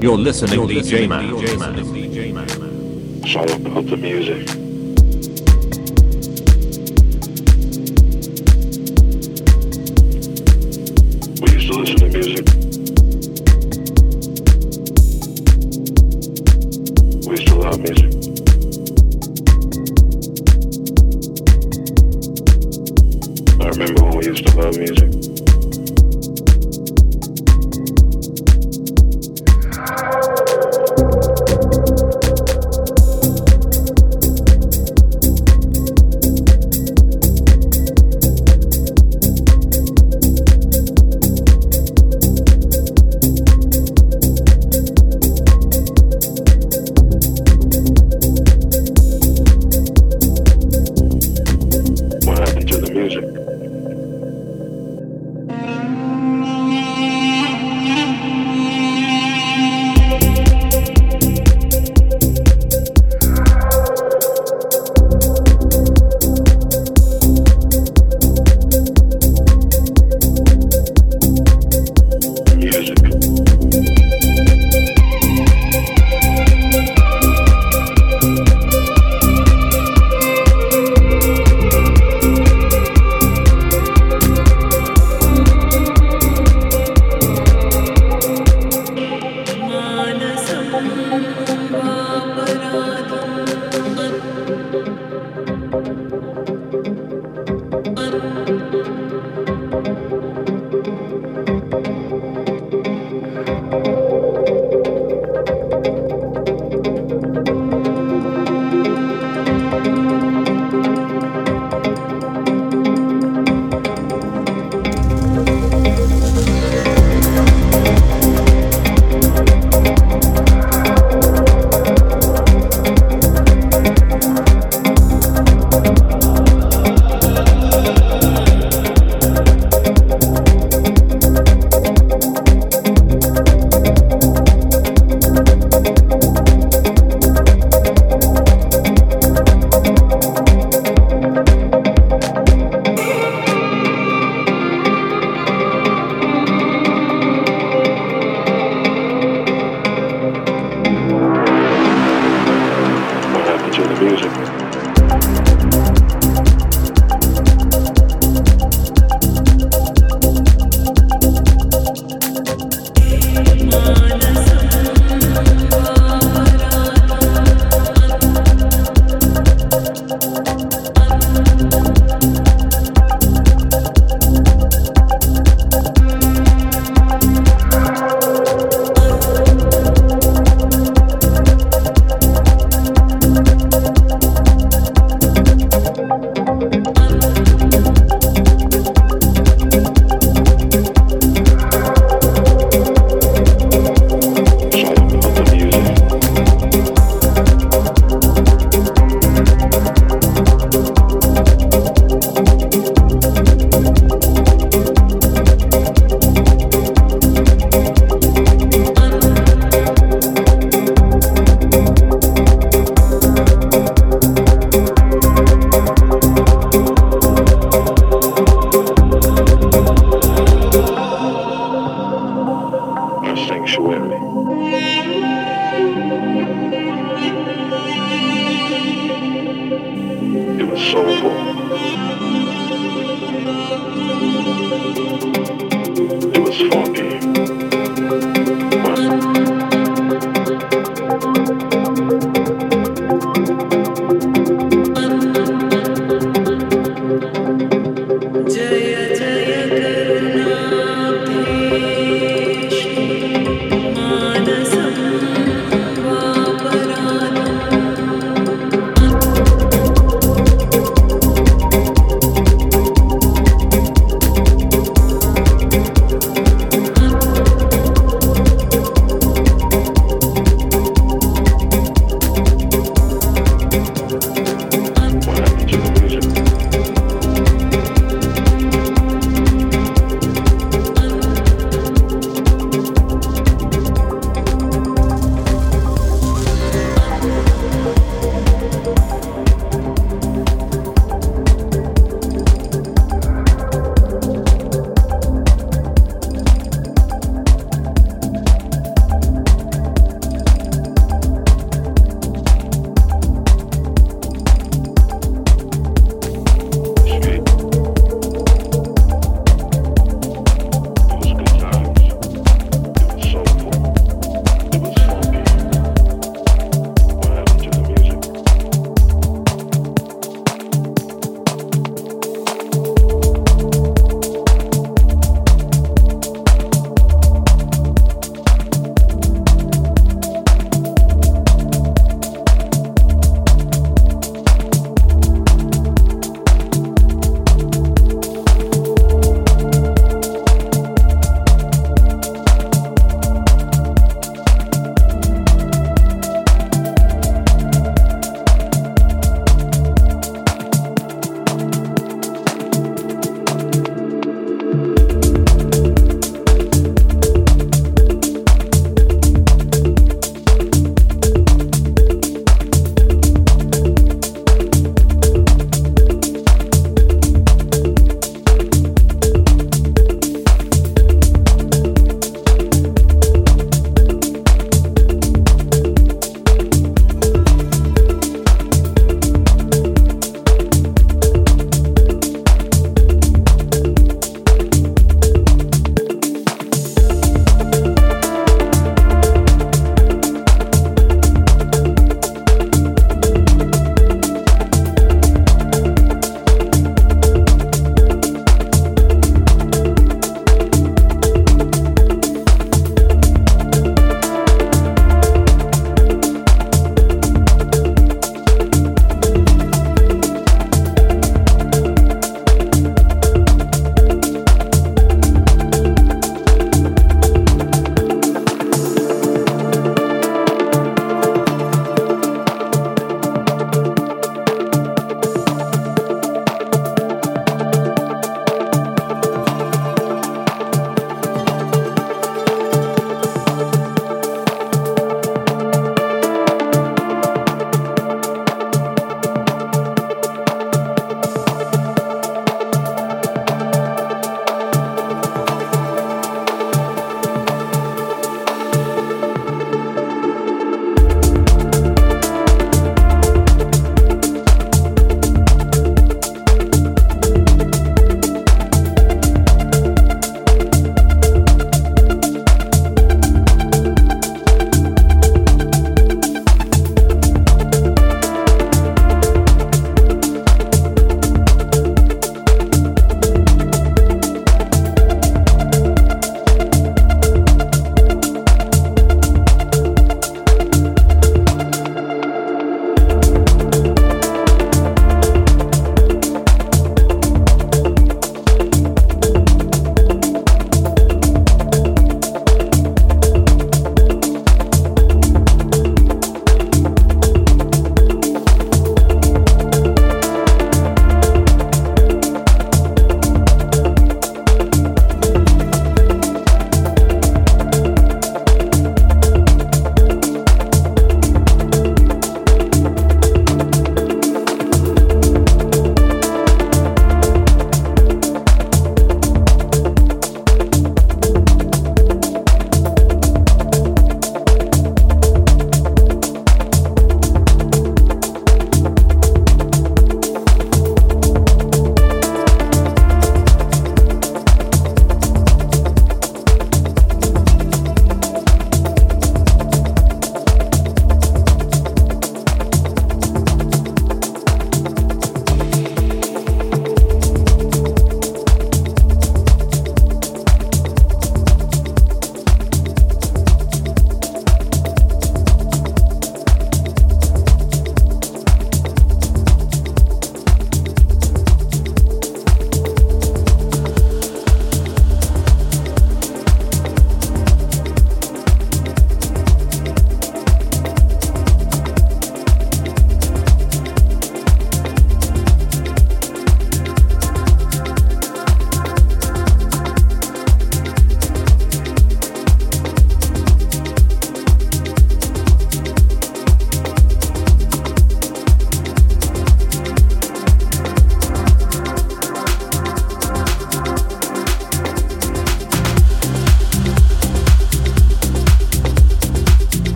You're listening to DJ Man. It's all about the music. I sanctuary. It was soulful.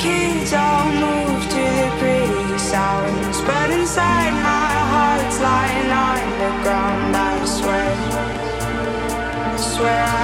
Kids all move to the pretty sounds, but inside my heart's lying on the ground. I swear, I swear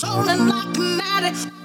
Swollen like an addict.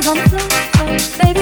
Baby,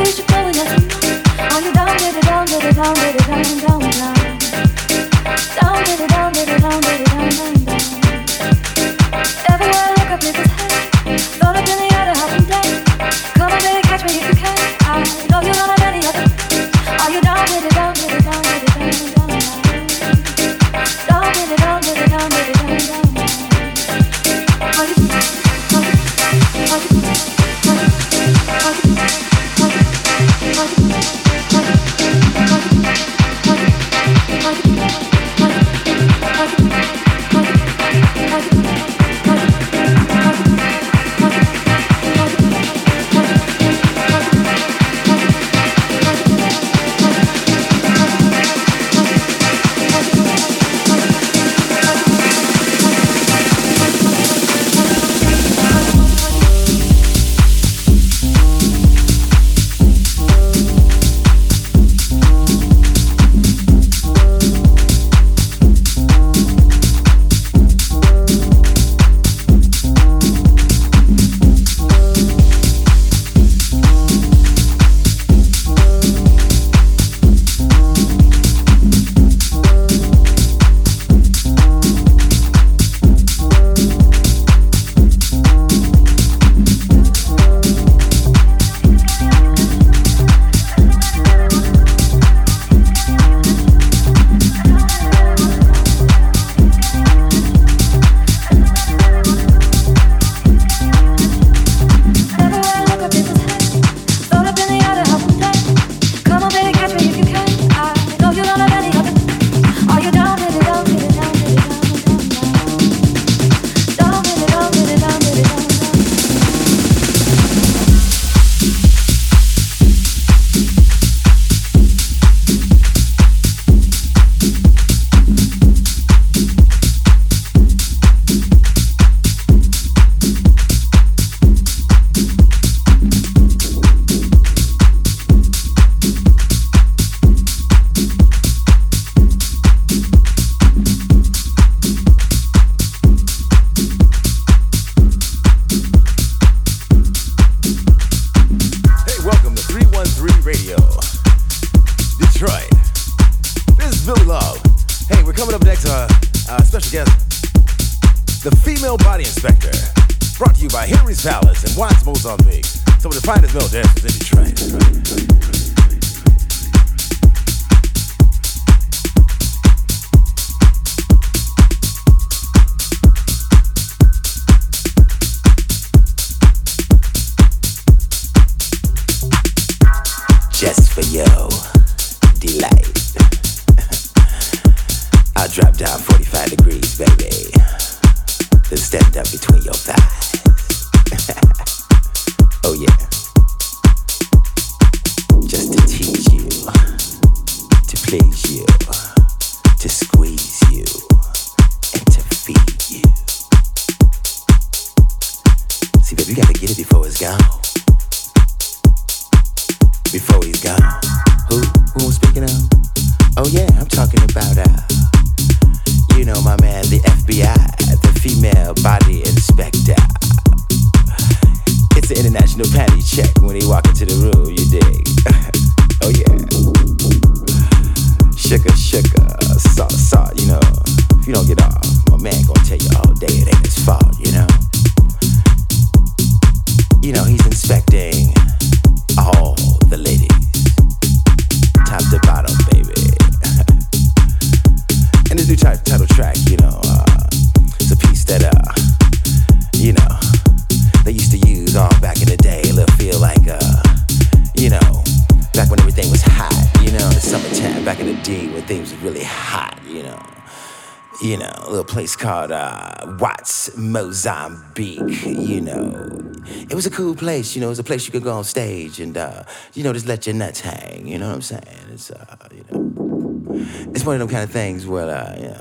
called uh, Watts, Mozambique. You know, it was a cool place. You know, it was a place you could go on stage and uh, you know just let your nuts hang. You know what I'm saying? It's uh, you know, it's one of them kind of things where uh, you know.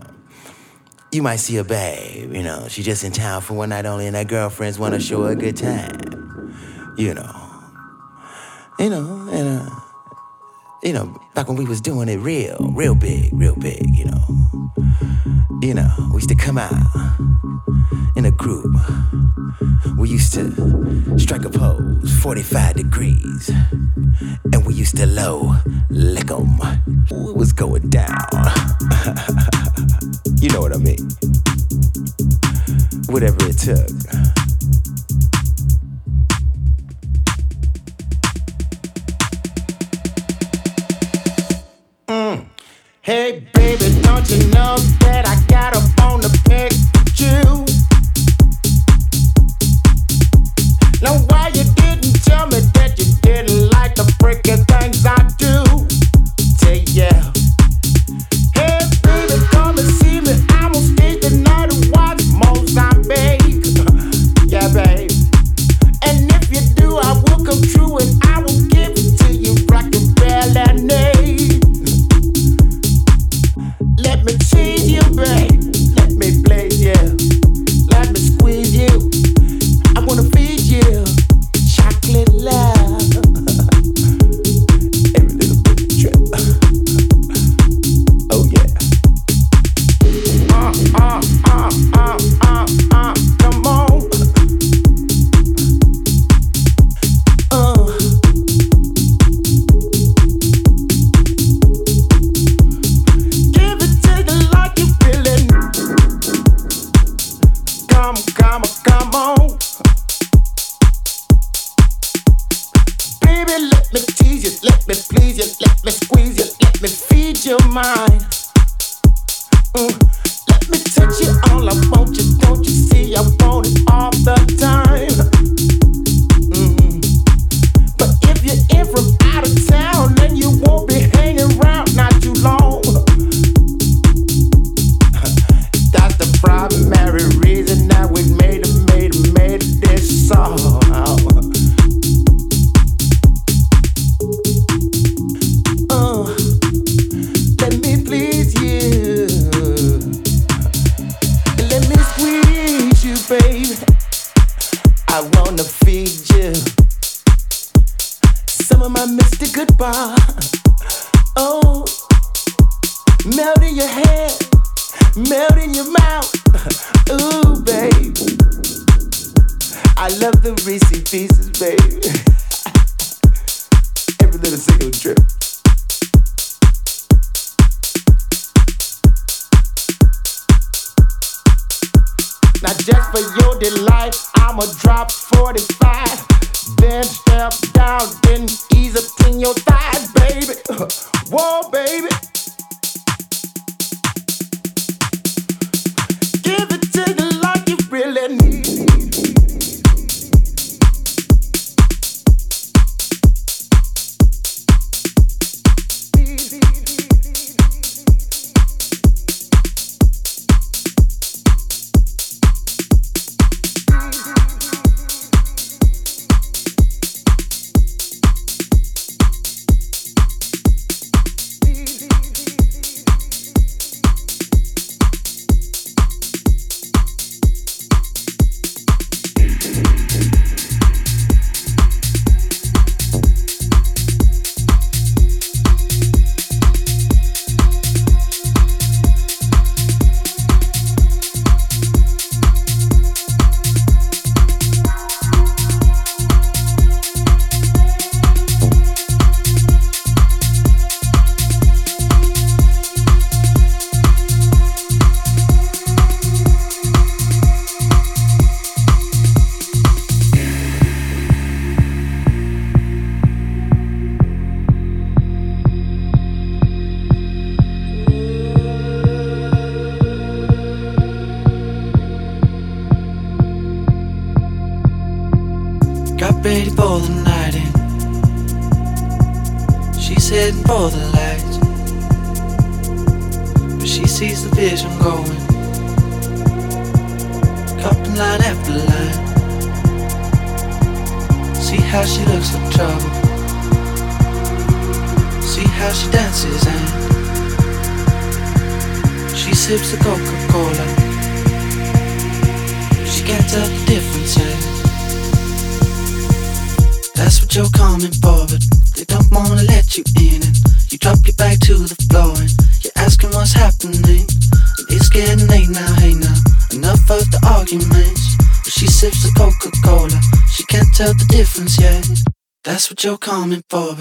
You might see a babe, you know, she's just in town for one night only, and her girlfriends want to show her a good time, you know. You know, and uh, you know, back when we was doing it real, real big, real big, you know. You know, we used to come out in a group. We used to strike a pose, 45 degrees. And we used to low lick 'em. It was going down. you know what I mean? Whatever it took. Mm. Hey, baby, don't you know that I got a bone to pick why you didn't tell me that you didn't like the freaking yourself down, then ease up in your thighs, baby. Whoa, baby. you're coming for,